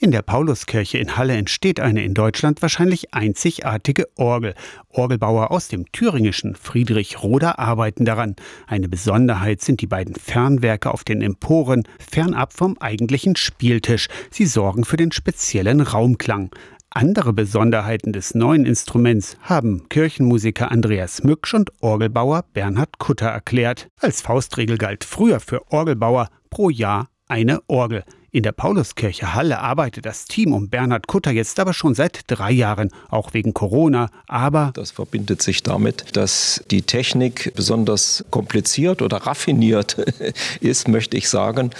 In der Pauluskirche in Halle entsteht eine in Deutschland wahrscheinlich einzigartige Orgel. Orgelbauer aus dem thüringischen Friedrich Roder arbeiten daran. Eine Besonderheit sind die beiden Fernwerke auf den Emporen, fernab vom eigentlichen Spieltisch. Sie sorgen für den speziellen Raumklang. Andere Besonderheiten des neuen Instruments haben Kirchenmusiker Andreas Mücksch und Orgelbauer Bernhard Kutter erklärt. Als Faustregel galt früher für Orgelbauer pro Jahr eine Orgel. In der Pauluskirche Halle arbeitet das Team um Bernhard Kutter jetzt aber schon seit drei Jahren, auch wegen Corona. Aber das verbindet sich damit, dass die Technik besonders kompliziert oder raffiniert ist, möchte ich sagen,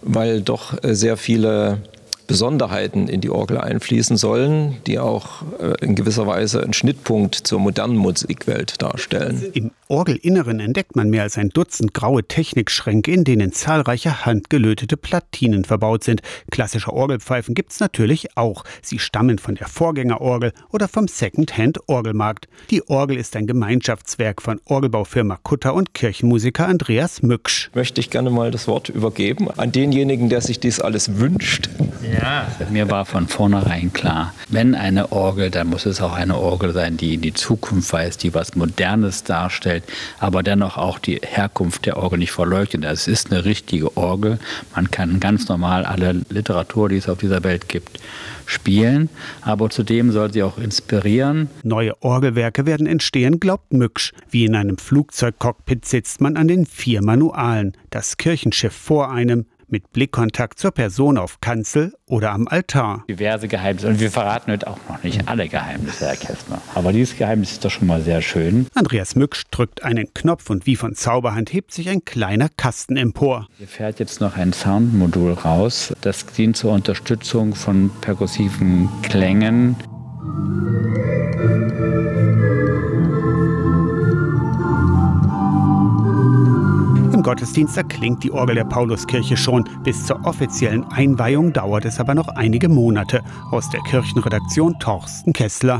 weil doch sehr viele Besonderheiten in die Orgel einfließen sollen, die auch äh, in gewisser Weise einen Schnittpunkt zur modernen Musikwelt darstellen. Im Orgelinneren entdeckt man mehr als ein Dutzend graue Technikschränke, in denen zahlreiche handgelötete Platinen verbaut sind. Klassische Orgelpfeifen gibt es natürlich auch. Sie stammen von der Vorgängerorgel oder vom Second-Hand-Orgelmarkt. Die Orgel ist ein Gemeinschaftswerk von Orgelbaufirma Kutter und Kirchenmusiker Andreas Mücksch. Möchte ich gerne mal das Wort übergeben an denjenigen, der sich dies alles wünscht. Ja, mir war von vornherein klar, wenn eine Orgel, dann muss es auch eine Orgel sein, die in die Zukunft weist, die was Modernes darstellt, aber dennoch auch die Herkunft der Orgel nicht verleugnet. Es ist eine richtige Orgel. Man kann ganz normal alle Literatur, die es auf dieser Welt gibt, spielen, aber zudem soll sie auch inspirieren. Neue Orgelwerke werden entstehen, glaubt Mücksch. Wie in einem Flugzeugcockpit sitzt man an den vier Manualen. Das Kirchenschiff vor einem, mit Blickkontakt zur Person auf Kanzel oder am Altar. Diverse Geheimnisse. Und wir verraten heute auch noch nicht alle Geheimnisse, Herr Kästner. Aber dieses Geheimnis ist doch schon mal sehr schön. Andreas Mücksch drückt einen Knopf und wie von Zauberhand hebt sich ein kleiner Kasten empor. Hier fährt jetzt noch ein Soundmodul raus. Das dient zur Unterstützung von perkussiven Klängen. Gottesdienst erklingt die Orgel der Pauluskirche schon. Bis zur offiziellen Einweihung dauert es aber noch einige Monate. Aus der Kirchenredaktion Torsten Kessler.